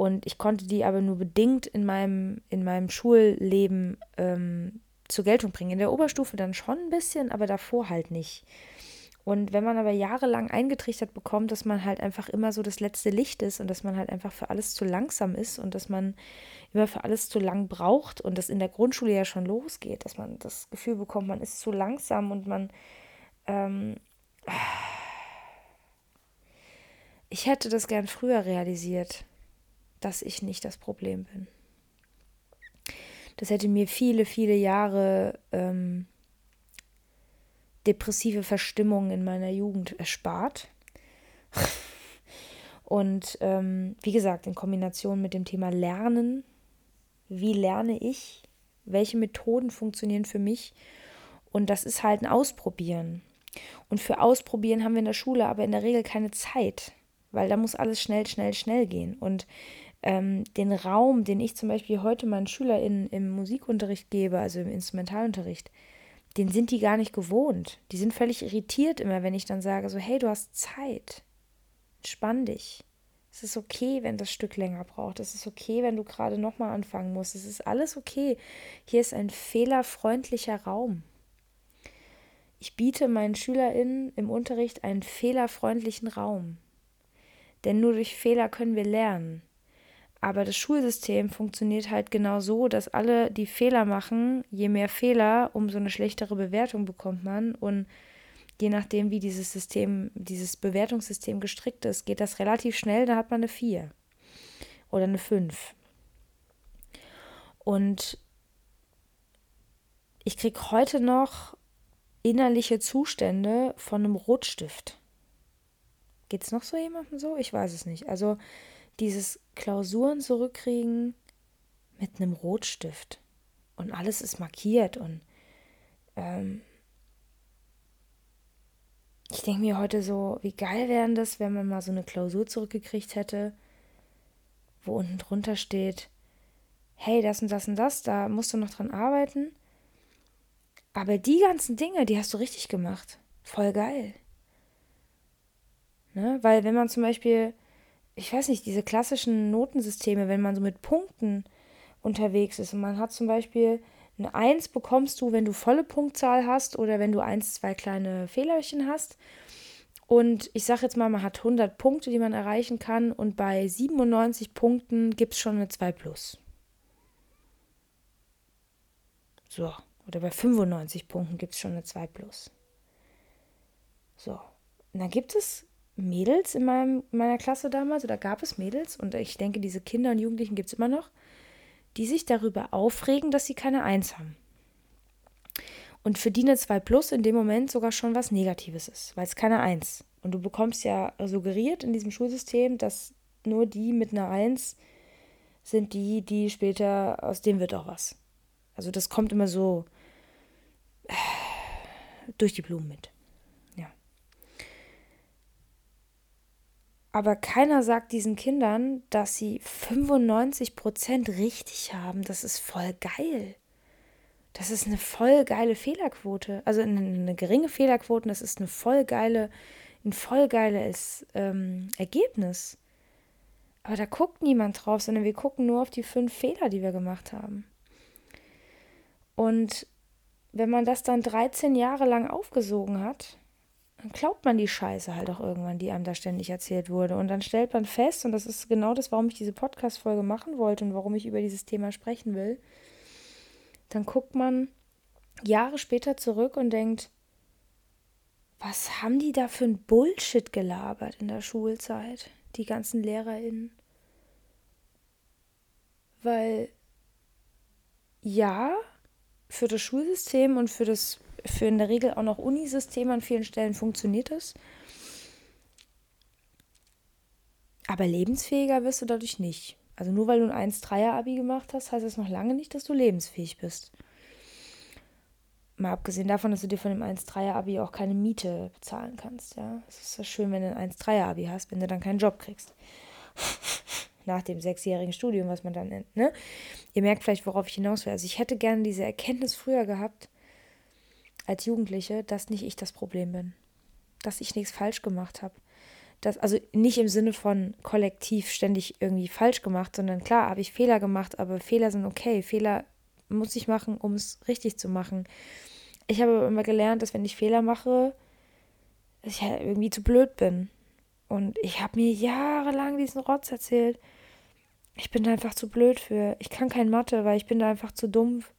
Und ich konnte die aber nur bedingt in meinem, in meinem Schulleben ähm, zur Geltung bringen. In der Oberstufe dann schon ein bisschen, aber davor halt nicht. Und wenn man aber jahrelang eingetrichtert bekommt, dass man halt einfach immer so das letzte Licht ist und dass man halt einfach für alles zu langsam ist und dass man immer für alles zu lang braucht und das in der Grundschule ja schon losgeht, dass man das Gefühl bekommt, man ist zu langsam und man ähm, ich hätte das gern früher realisiert dass ich nicht das Problem bin. Das hätte mir viele, viele Jahre ähm, depressive Verstimmung in meiner Jugend erspart. Und ähm, wie gesagt, in Kombination mit dem Thema Lernen, wie lerne ich, welche Methoden funktionieren für mich. Und das ist halt ein Ausprobieren. Und für Ausprobieren haben wir in der Schule aber in der Regel keine Zeit, weil da muss alles schnell, schnell, schnell gehen. Und ähm, den Raum, den ich zum Beispiel heute meinen SchülerInnen im Musikunterricht gebe, also im Instrumentalunterricht, den sind die gar nicht gewohnt. Die sind völlig irritiert immer, wenn ich dann sage, so, hey, du hast Zeit. Entspann dich. Es ist okay, wenn das Stück länger braucht. Es ist okay, wenn du gerade nochmal anfangen musst. Es ist alles okay. Hier ist ein fehlerfreundlicher Raum. Ich biete meinen SchülerInnen im Unterricht einen fehlerfreundlichen Raum. Denn nur durch Fehler können wir lernen. Aber das Schulsystem funktioniert halt genau so, dass alle, die Fehler machen, je mehr Fehler, umso eine schlechtere Bewertung bekommt man. Und je nachdem, wie dieses System, dieses Bewertungssystem gestrickt ist, geht das relativ schnell, da hat man eine 4 oder eine 5. Und ich kriege heute noch innerliche Zustände von einem Rotstift. Geht es noch so jemandem so? Ich weiß es nicht. Also dieses Klausuren zurückkriegen mit einem Rotstift und alles ist markiert und ähm, ich denke mir heute so, wie geil wäre das, wenn man mal so eine Klausur zurückgekriegt hätte, wo unten drunter steht, hey, das und das und das, da musst du noch dran arbeiten. Aber die ganzen Dinge, die hast du richtig gemacht. Voll geil. Ne? Weil wenn man zum Beispiel ich weiß nicht, diese klassischen Notensysteme, wenn man so mit Punkten unterwegs ist und man hat zum Beispiel eine 1 bekommst du, wenn du volle Punktzahl hast oder wenn du eins, zwei kleine Fehlerchen hast. Und ich sage jetzt mal, man hat 100 Punkte, die man erreichen kann und bei 97 Punkten gibt es schon eine 2 plus. So, oder bei 95 Punkten gibt es schon eine 2 plus. So, und dann gibt es Mädels in meinem, meiner Klasse damals, oder gab es Mädels, und ich denke, diese Kinder und Jugendlichen gibt es immer noch, die sich darüber aufregen, dass sie keine Eins haben. Und für die eine 2 Plus in dem Moment sogar schon was Negatives ist, weil es keine Eins. Und du bekommst ja suggeriert in diesem Schulsystem, dass nur die mit einer Eins sind die, die später, aus dem wird auch was. Also das kommt immer so durch die Blumen mit. Aber keiner sagt diesen Kindern, dass sie 95% richtig haben. Das ist voll geil. Das ist eine voll geile Fehlerquote. Also eine, eine geringe Fehlerquote, das ist eine voll geile, ein voll geiles ähm, Ergebnis. Aber da guckt niemand drauf, sondern wir gucken nur auf die fünf Fehler, die wir gemacht haben. Und wenn man das dann 13 Jahre lang aufgesogen hat, dann glaubt man die Scheiße halt auch irgendwann, die einem da ständig erzählt wurde. Und dann stellt man fest, und das ist genau das, warum ich diese Podcast-Folge machen wollte und warum ich über dieses Thema sprechen will, dann guckt man Jahre später zurück und denkt, was haben die da für ein Bullshit gelabert in der Schulzeit, die ganzen LehrerInnen? Weil ja, für das Schulsystem und für das, für in der Regel auch noch Unisystem an vielen Stellen funktioniert es. Aber lebensfähiger wirst du dadurch nicht. Also nur weil du ein 1-3er-Abi gemacht hast, heißt das noch lange nicht, dass du lebensfähig bist. Mal abgesehen davon, dass du dir von dem 1-3er-Abi auch keine Miete bezahlen kannst. Ja, es ist ja schön, wenn du ein 1-3er-Abi hast, wenn du dann keinen Job kriegst. Nach dem sechsjährigen Studium, was man dann nennt. Ne? Ihr merkt vielleicht, worauf ich hinaus will. Also ich hätte gerne diese Erkenntnis früher gehabt, als Jugendliche, dass nicht ich das Problem bin. Dass ich nichts falsch gemacht habe. Das, also nicht im Sinne von kollektiv ständig irgendwie falsch gemacht, sondern klar habe ich Fehler gemacht, aber Fehler sind okay. Fehler muss ich machen, um es richtig zu machen. Ich habe immer gelernt, dass wenn ich Fehler mache, ich halt irgendwie zu blöd bin. Und ich habe mir jahrelang diesen Rotz erzählt. Ich bin da einfach zu blöd für. Ich kann kein Mathe, weil ich bin da einfach zu dumpf.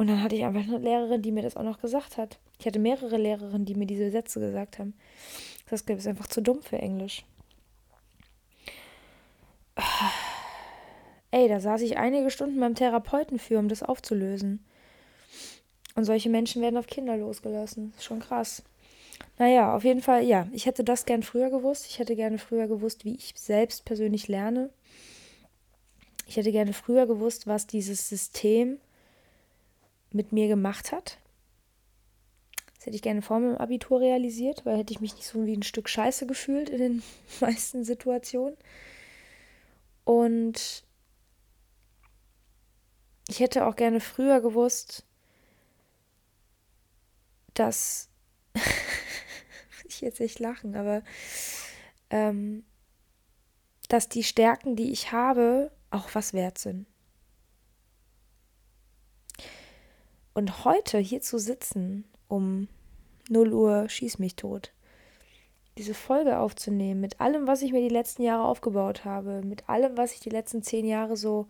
Und dann hatte ich einfach eine Lehrerin, die mir das auch noch gesagt hat. Ich hatte mehrere Lehrerinnen, die mir diese Sätze gesagt haben. Das ist einfach zu dumm für Englisch. Ey, da saß ich einige Stunden beim Therapeuten für, um das aufzulösen. Und solche Menschen werden auf Kinder losgelassen. Ist schon krass. Naja, auf jeden Fall, ja, ich hätte das gern früher gewusst. Ich hätte gerne früher gewusst, wie ich selbst persönlich lerne. Ich hätte gerne früher gewusst, was dieses System mit mir gemacht hat. Das hätte ich gerne vor meinem Abitur realisiert, weil hätte ich mich nicht so wie ein Stück Scheiße gefühlt in den meisten Situationen. Und ich hätte auch gerne früher gewusst, dass ich jetzt echt lachen, aber ähm, dass die Stärken, die ich habe, auch was wert sind. Und heute hier zu sitzen, um 0 Uhr schieß mich tot, diese Folge aufzunehmen, mit allem, was ich mir die letzten Jahre aufgebaut habe, mit allem, was ich die letzten zehn Jahre so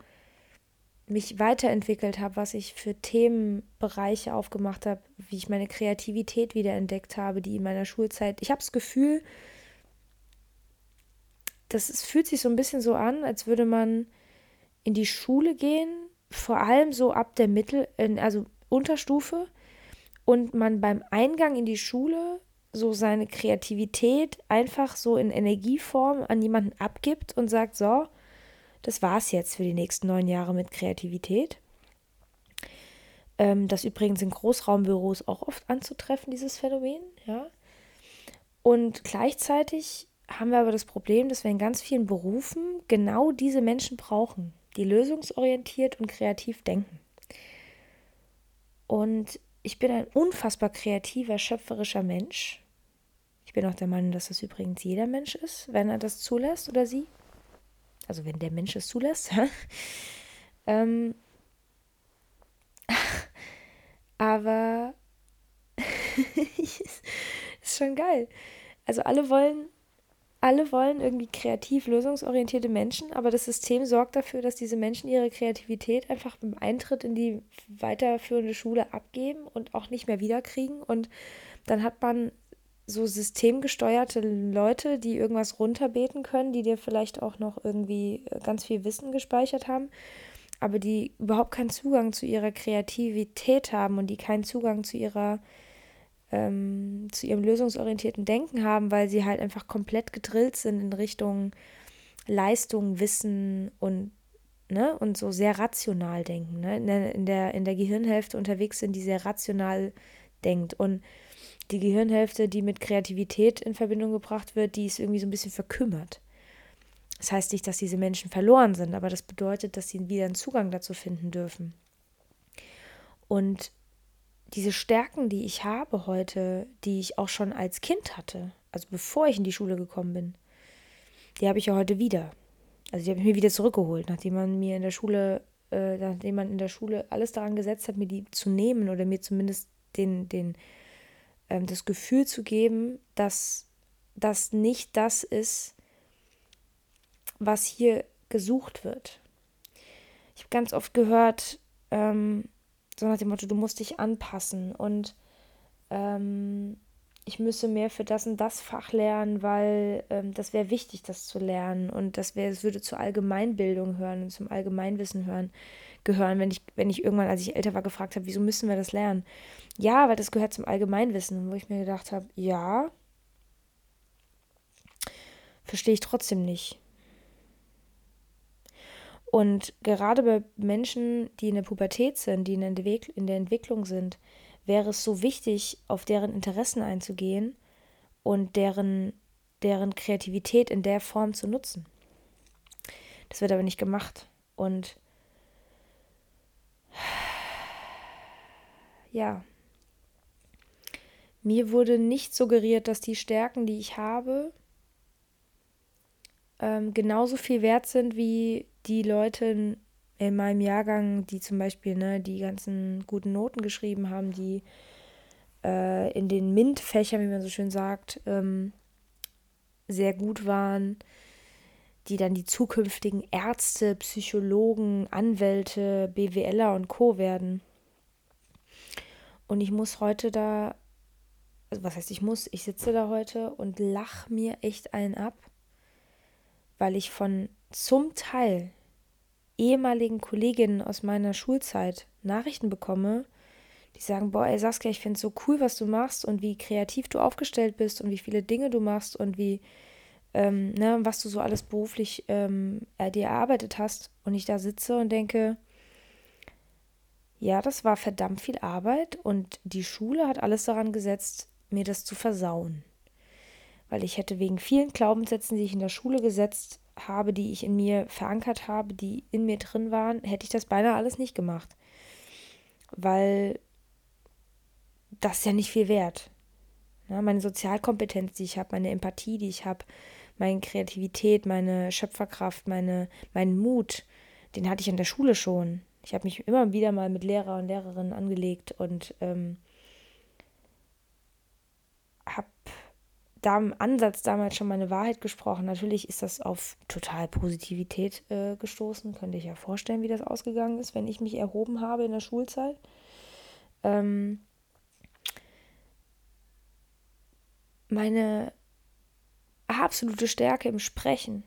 mich weiterentwickelt habe, was ich für Themenbereiche aufgemacht habe, wie ich meine Kreativität wiederentdeckt habe, die in meiner Schulzeit. Ich habe das Gefühl, das es fühlt sich so ein bisschen so an, als würde man in die Schule gehen, vor allem so ab der Mittel, also Unterstufe, und man beim Eingang in die Schule so seine Kreativität einfach so in Energieform an jemanden abgibt und sagt, so, das war's jetzt für die nächsten neun Jahre mit Kreativität. Ähm, das übrigens in Großraumbüros auch oft anzutreffen, dieses Phänomen, ja. Und gleichzeitig haben wir aber das Problem, dass wir in ganz vielen Berufen genau diese Menschen brauchen, die lösungsorientiert und kreativ denken. Und ich bin ein unfassbar kreativer, schöpferischer Mensch. Ich bin auch der Meinung, dass das übrigens jeder Mensch ist, wenn er das zulässt oder sie also wenn der Mensch es zulässt. ähm, aber ist schon geil. Also alle wollen, alle wollen irgendwie kreativ lösungsorientierte Menschen, aber das System sorgt dafür, dass diese Menschen ihre Kreativität einfach beim Eintritt in die weiterführende Schule abgeben und auch nicht mehr wiederkriegen. Und dann hat man so systemgesteuerte Leute, die irgendwas runterbeten können, die dir vielleicht auch noch irgendwie äh, ganz viel Wissen gespeichert haben, aber die überhaupt keinen Zugang zu ihrer Kreativität haben und die keinen Zugang zu ihrer ähm, zu ihrem lösungsorientierten Denken haben, weil sie halt einfach komplett gedrillt sind in Richtung Leistung, Wissen und ne und so sehr rational denken, ne? in der in der Gehirnhälfte unterwegs sind, die sehr rational denkt und die Gehirnhälfte, die mit Kreativität in Verbindung gebracht wird, die ist irgendwie so ein bisschen verkümmert. Das heißt nicht, dass diese Menschen verloren sind, aber das bedeutet, dass sie wieder einen Zugang dazu finden dürfen. Und diese Stärken, die ich habe heute, die ich auch schon als Kind hatte, also bevor ich in die Schule gekommen bin, die habe ich ja heute wieder. Also die habe ich mir wieder zurückgeholt, nachdem man mir in der Schule, äh, nachdem man in der Schule alles daran gesetzt hat, mir die zu nehmen oder mir zumindest den, den, ähm, das Gefühl zu geben, dass das nicht das ist, was hier gesucht wird. Ich habe ganz oft gehört, ähm, so nach dem Motto, du musst dich anpassen und ähm, ich müsse mehr für das und das Fach lernen, weil ähm, das wäre wichtig, das zu lernen und das wäre, es würde zur Allgemeinbildung hören und zum Allgemeinwissen hören, gehören, wenn ich, wenn ich irgendwann, als ich älter war, gefragt habe, wieso müssen wir das lernen? Ja, weil das gehört zum Allgemeinwissen, wo ich mir gedacht habe, ja, verstehe ich trotzdem nicht. Und gerade bei Menschen, die in der Pubertät sind, die in der, Entwicklung sind, wäre es so wichtig, auf deren Interessen einzugehen und deren, deren Kreativität in der Form zu nutzen. Das wird aber nicht gemacht. Und ja, mir wurde nicht suggeriert, dass die Stärken, die ich habe, ähm, genauso viel wert sind wie die Leute in meinem Jahrgang, die zum Beispiel ne, die ganzen guten Noten geschrieben haben, die äh, in den MINT-Fächern, wie man so schön sagt, ähm, sehr gut waren, die dann die zukünftigen Ärzte, Psychologen, Anwälte, BWLer und Co werden. Und ich muss heute da, also was heißt ich muss, ich sitze da heute und lach mir echt einen ab, weil ich von zum Teil ehemaligen Kolleginnen aus meiner Schulzeit Nachrichten bekomme, die sagen, boah, ey Saskia, ich finde es so cool, was du machst und wie kreativ du aufgestellt bist und wie viele Dinge du machst und wie, ähm, ne, was du so alles beruflich ähm, dir erarbeitet hast. Und ich da sitze und denke, ja, das war verdammt viel Arbeit und die Schule hat alles daran gesetzt, mir das zu versauen. Weil ich hätte wegen vielen Glaubenssätzen, die ich in der Schule gesetzt habe, die ich in mir verankert habe, die in mir drin waren, hätte ich das beinahe alles nicht gemacht. Weil das ist ja nicht viel wert. Ja, meine Sozialkompetenz, die ich habe, meine Empathie, die ich habe, meine Kreativität, meine Schöpferkraft, meine, meinen Mut, den hatte ich in der Schule schon. Ich habe mich immer wieder mal mit Lehrer und Lehrerinnen angelegt und ähm, habe da im Ansatz damals schon meine Wahrheit gesprochen. Natürlich ist das auf total Positivität äh, gestoßen. Könnte ich ja vorstellen, wie das ausgegangen ist, wenn ich mich erhoben habe in der Schulzeit. Ähm meine absolute Stärke im Sprechen,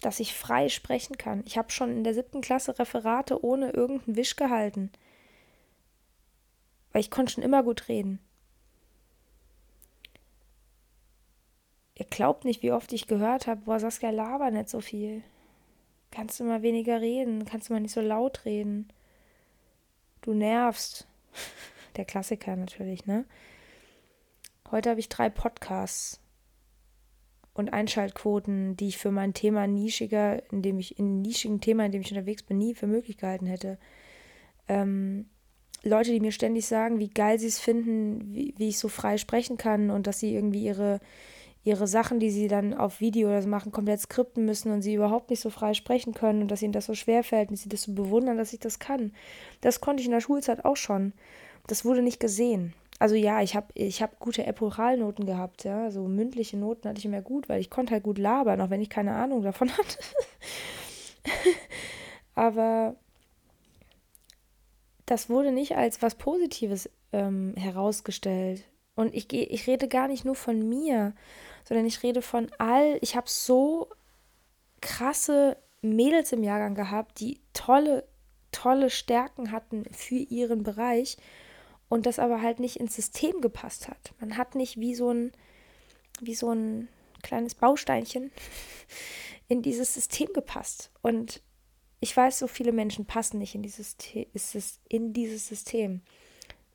dass ich frei sprechen kann. Ich habe schon in der siebten Klasse Referate ohne irgendeinen Wisch gehalten, weil ich konnte schon immer gut reden. Ihr glaubt nicht, wie oft ich gehört habe, boah, Saskia, laber nicht so viel. Kannst du mal weniger reden? Kannst du mal nicht so laut reden? Du nervst. Der Klassiker natürlich, ne? Heute habe ich drei Podcasts und Einschaltquoten, die ich für mein Thema nischiger, in dem ich, in nischigen Thema, in dem ich unterwegs bin, nie für möglich gehalten hätte. Ähm, Leute, die mir ständig sagen, wie geil sie es finden, wie, wie ich so frei sprechen kann und dass sie irgendwie ihre, ihre Sachen, die sie dann auf Video oder so machen, komplett skripten müssen und sie überhaupt nicht so frei sprechen können und dass ihnen das so schwer fällt und sie das so bewundern, dass ich das kann. Das konnte ich in der Schulzeit auch schon. Das wurde nicht gesehen. Also ja, ich habe ich hab gute Epochalnoten gehabt, ja, so mündliche Noten hatte ich immer gut, weil ich konnte halt gut labern, auch wenn ich keine Ahnung davon hatte. Aber das wurde nicht als was Positives ähm, herausgestellt. Und ich, ich rede gar nicht nur von mir, sondern ich rede von all, ich habe so krasse Mädels im Jahrgang gehabt, die tolle, tolle Stärken hatten für ihren Bereich und das aber halt nicht ins System gepasst hat. Man hat nicht wie so ein, wie so ein kleines Bausteinchen in dieses System gepasst. Und ich weiß, so viele Menschen passen nicht in dieses, in dieses System.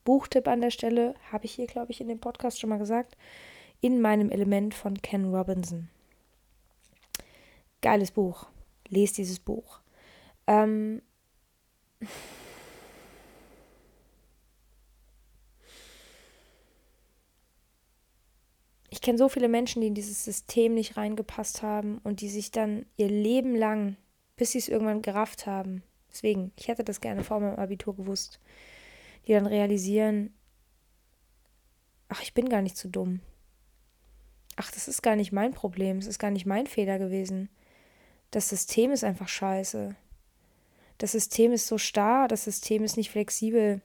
Buchtipp an der Stelle, habe ich hier, glaube ich, in dem Podcast schon mal gesagt in meinem Element von Ken Robinson. Geiles Buch. Lest dieses Buch. Ähm ich kenne so viele Menschen, die in dieses System nicht reingepasst haben und die sich dann ihr Leben lang, bis sie es irgendwann gerafft haben, deswegen, ich hätte das gerne vor meinem Abitur gewusst, die dann realisieren, ach, ich bin gar nicht so dumm. Ach, das ist gar nicht mein Problem, es ist gar nicht mein Fehler gewesen. Das System ist einfach scheiße. Das System ist so starr, das System ist nicht flexibel.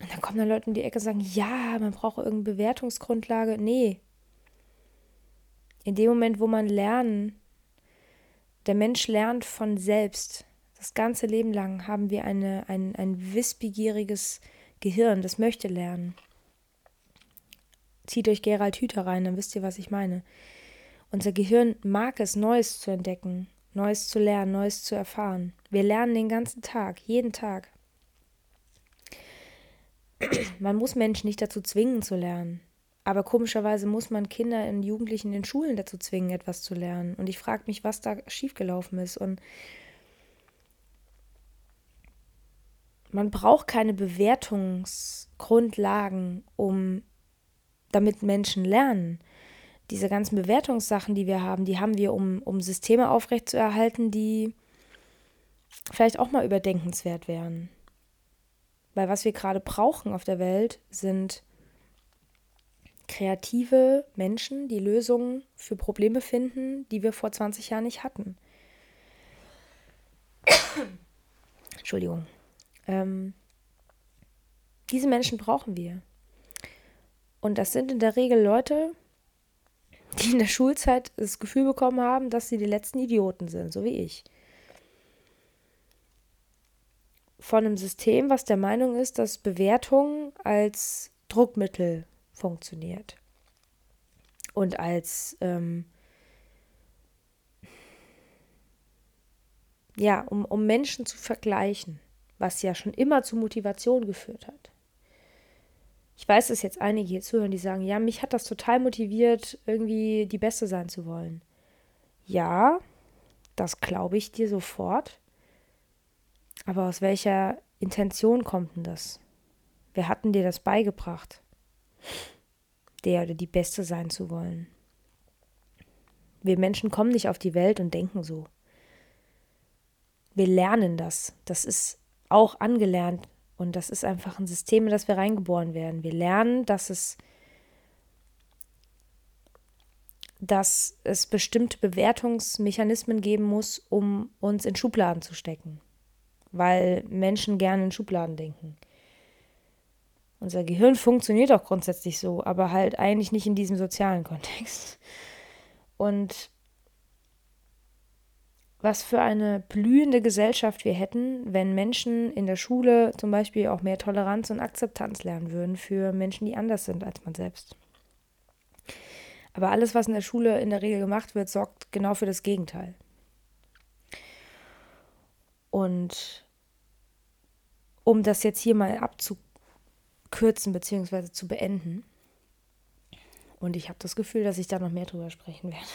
Und dann kommen dann Leute in die Ecke und sagen, ja, man braucht irgendeine Bewertungsgrundlage. Nee. In dem Moment, wo man lernen, der Mensch lernt von selbst. Das ganze Leben lang haben wir eine, ein, ein wissbegieriges Gehirn, das möchte lernen. Zieht euch Gerald Hüther rein, dann wisst ihr, was ich meine. Unser Gehirn mag es, Neues zu entdecken, Neues zu lernen, Neues zu erfahren. Wir lernen den ganzen Tag, jeden Tag. Man muss Menschen nicht dazu zwingen zu lernen. Aber komischerweise muss man Kinder und Jugendlichen in Schulen dazu zwingen, etwas zu lernen. Und ich frage mich, was da schiefgelaufen ist. Und man braucht keine Bewertungsgrundlagen, um damit Menschen lernen. Diese ganzen Bewertungssachen, die wir haben, die haben wir, um, um Systeme aufrechtzuerhalten, die vielleicht auch mal überdenkenswert wären. Weil was wir gerade brauchen auf der Welt sind kreative Menschen, die Lösungen für Probleme finden, die wir vor 20 Jahren nicht hatten. Entschuldigung. Ähm, diese Menschen brauchen wir. Und das sind in der Regel Leute, die in der Schulzeit das Gefühl bekommen haben, dass sie die letzten Idioten sind, so wie ich von einem System, was der Meinung ist, dass Bewertung als Druckmittel funktioniert und als ähm, ja, um, um Menschen zu vergleichen, was ja schon immer zu Motivation geführt hat. Ich weiß, dass jetzt einige hier zuhören, die sagen, ja, mich hat das total motiviert, irgendwie die Beste sein zu wollen. Ja, das glaube ich dir sofort. Aber aus welcher Intention kommt denn das? Wer hat denn dir das beigebracht? Der oder die Beste sein zu wollen. Wir Menschen kommen nicht auf die Welt und denken so. Wir lernen das. Das ist auch angelernt und das ist einfach ein System, in das wir reingeboren werden. Wir lernen, dass es, dass es bestimmte Bewertungsmechanismen geben muss, um uns in Schubladen zu stecken weil Menschen gerne in Schubladen denken. Unser Gehirn funktioniert auch grundsätzlich so, aber halt eigentlich nicht in diesem sozialen Kontext. Und was für eine blühende Gesellschaft wir hätten, wenn Menschen in der Schule zum Beispiel auch mehr Toleranz und Akzeptanz lernen würden für Menschen, die anders sind als man selbst. Aber alles, was in der Schule in der Regel gemacht wird, sorgt genau für das Gegenteil. Und um das jetzt hier mal abzukürzen bzw. zu beenden, und ich habe das Gefühl, dass ich da noch mehr drüber sprechen werde,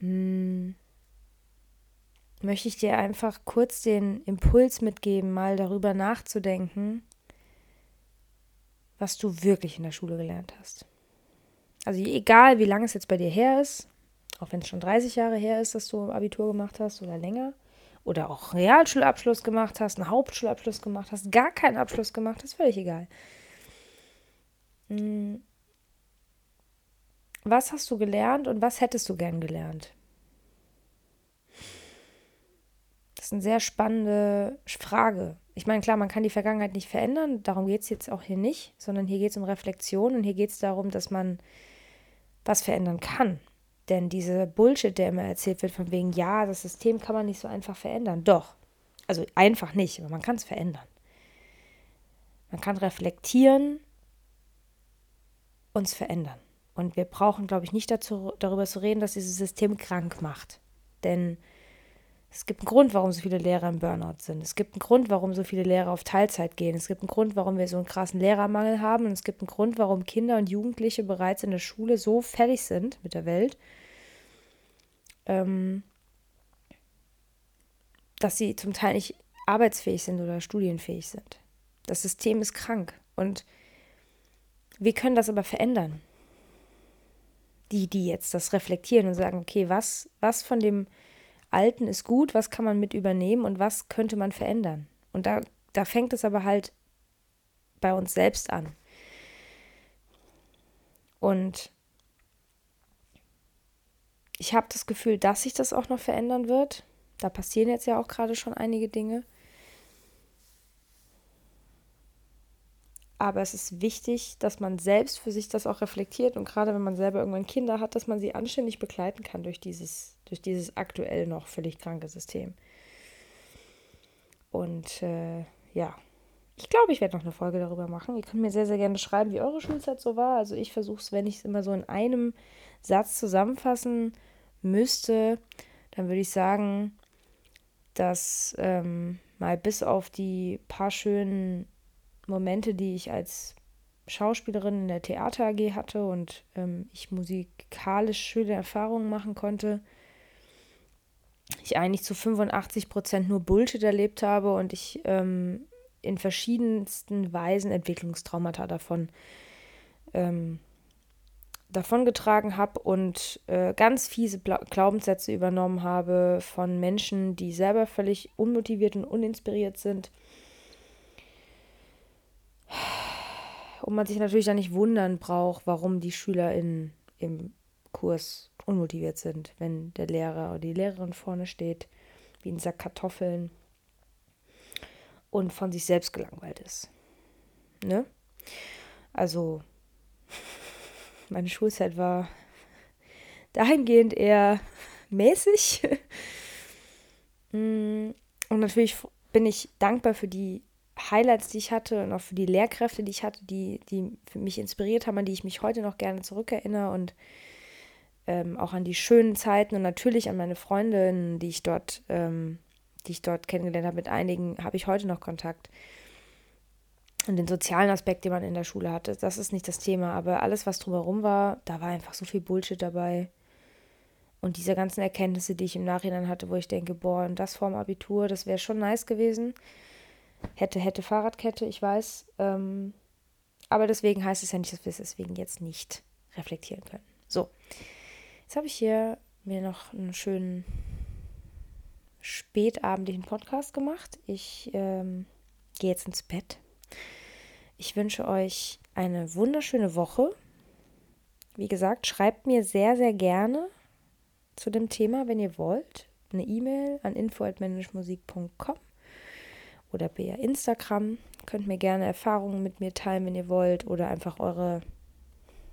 hm, möchte ich dir einfach kurz den Impuls mitgeben, mal darüber nachzudenken, was du wirklich in der Schule gelernt hast. Also egal, wie lange es jetzt bei dir her ist, auch wenn es schon 30 Jahre her ist, dass du Abitur gemacht hast oder länger, oder auch Realschulabschluss gemacht hast, einen Hauptschulabschluss gemacht hast, gar keinen Abschluss gemacht hast, völlig egal. Was hast du gelernt und was hättest du gern gelernt? Das ist eine sehr spannende Frage. Ich meine, klar, man kann die Vergangenheit nicht verändern, darum geht es jetzt auch hier nicht, sondern hier geht es um Reflexion und hier geht es darum, dass man was verändern kann. Denn diese Bullshit, der immer erzählt wird, von wegen, ja, das System kann man nicht so einfach verändern. Doch. Also einfach nicht, aber man kann es verändern. Man kann reflektieren, uns verändern. Und wir brauchen, glaube ich, nicht dazu, darüber zu reden, dass dieses System krank macht. Denn es gibt einen Grund, warum so viele Lehrer im Burnout sind. Es gibt einen Grund, warum so viele Lehrer auf Teilzeit gehen. Es gibt einen Grund, warum wir so einen krassen Lehrermangel haben. Und es gibt einen Grund, warum Kinder und Jugendliche bereits in der Schule so fertig sind mit der Welt, ähm, dass sie zum Teil nicht arbeitsfähig sind oder studienfähig sind. Das System ist krank. Und wir können das aber verändern. Die, die jetzt das reflektieren und sagen, okay, was, was von dem Alten ist gut, was kann man mit übernehmen und was könnte man verändern. Und da, da fängt es aber halt bei uns selbst an. Und ich habe das Gefühl, dass sich das auch noch verändern wird. Da passieren jetzt ja auch gerade schon einige Dinge. Aber es ist wichtig, dass man selbst für sich das auch reflektiert und gerade wenn man selber irgendwann Kinder hat, dass man sie anständig begleiten kann durch dieses, durch dieses aktuell noch völlig kranke System. Und äh, ja, ich glaube, ich werde noch eine Folge darüber machen. Ihr könnt mir sehr, sehr gerne schreiben, wie eure Schulzeit so war. Also ich versuche es, wenn ich es immer so in einem Satz zusammenfassen müsste, dann würde ich sagen, dass ähm, mal bis auf die paar schönen Momente, die ich als Schauspielerin in der Theater AG hatte und ähm, ich musikalisch schöne Erfahrungen machen konnte, ich eigentlich zu 85 Prozent nur Bullshit erlebt habe und ich ähm, in verschiedensten Weisen Entwicklungstraumata davon ähm, davongetragen habe und äh, ganz fiese Bla Glaubenssätze übernommen habe von Menschen, die selber völlig unmotiviert und uninspiriert sind und man sich natürlich dann nicht wundern braucht, warum die Schüler in, im Kurs unmotiviert sind, wenn der Lehrer oder die Lehrerin vorne steht, wie ein Sack Kartoffeln und von sich selbst gelangweilt ist. Ne? Also, meine Schulzeit war dahingehend eher mäßig. Mm, und natürlich bin ich dankbar für die Highlights, die ich hatte und auch für die Lehrkräfte, die ich hatte, die, die mich inspiriert haben, an die ich mich heute noch gerne zurückerinnere und ähm, auch an die schönen Zeiten und natürlich an meine Freundinnen, die ich dort, ähm, die ich dort kennengelernt habe. Mit einigen habe ich heute noch Kontakt. Und den sozialen Aspekt, den man in der Schule hatte, das ist nicht das Thema. Aber alles, was drumherum war, da war einfach so viel Bullshit dabei. Und diese ganzen Erkenntnisse, die ich im Nachhinein hatte, wo ich denke, boah, und das vorm Abitur, das wäre schon nice gewesen. Hätte, hätte Fahrradkette, ich weiß. Ähm, aber deswegen heißt es ja nicht, dass wir es deswegen jetzt nicht reflektieren können. So, jetzt habe ich hier mir noch einen schönen spätabendlichen Podcast gemacht. Ich ähm, gehe jetzt ins Bett. Ich wünsche euch eine wunderschöne Woche. Wie gesagt, schreibt mir sehr, sehr gerne zu dem Thema, wenn ihr wollt. Eine E-Mail an info.managemusik.com oder via Instagram. Könnt mir gerne Erfahrungen mit mir teilen, wenn ihr wollt, oder einfach eure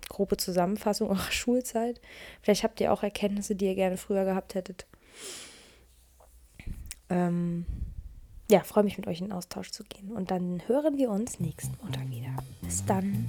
grobe Zusammenfassung eurer Schulzeit. Vielleicht habt ihr auch Erkenntnisse, die ihr gerne früher gehabt hättet. Ähm, ja, freue mich mit euch in Austausch zu gehen. Und dann hören wir uns nächsten Montag wieder. Bis dann.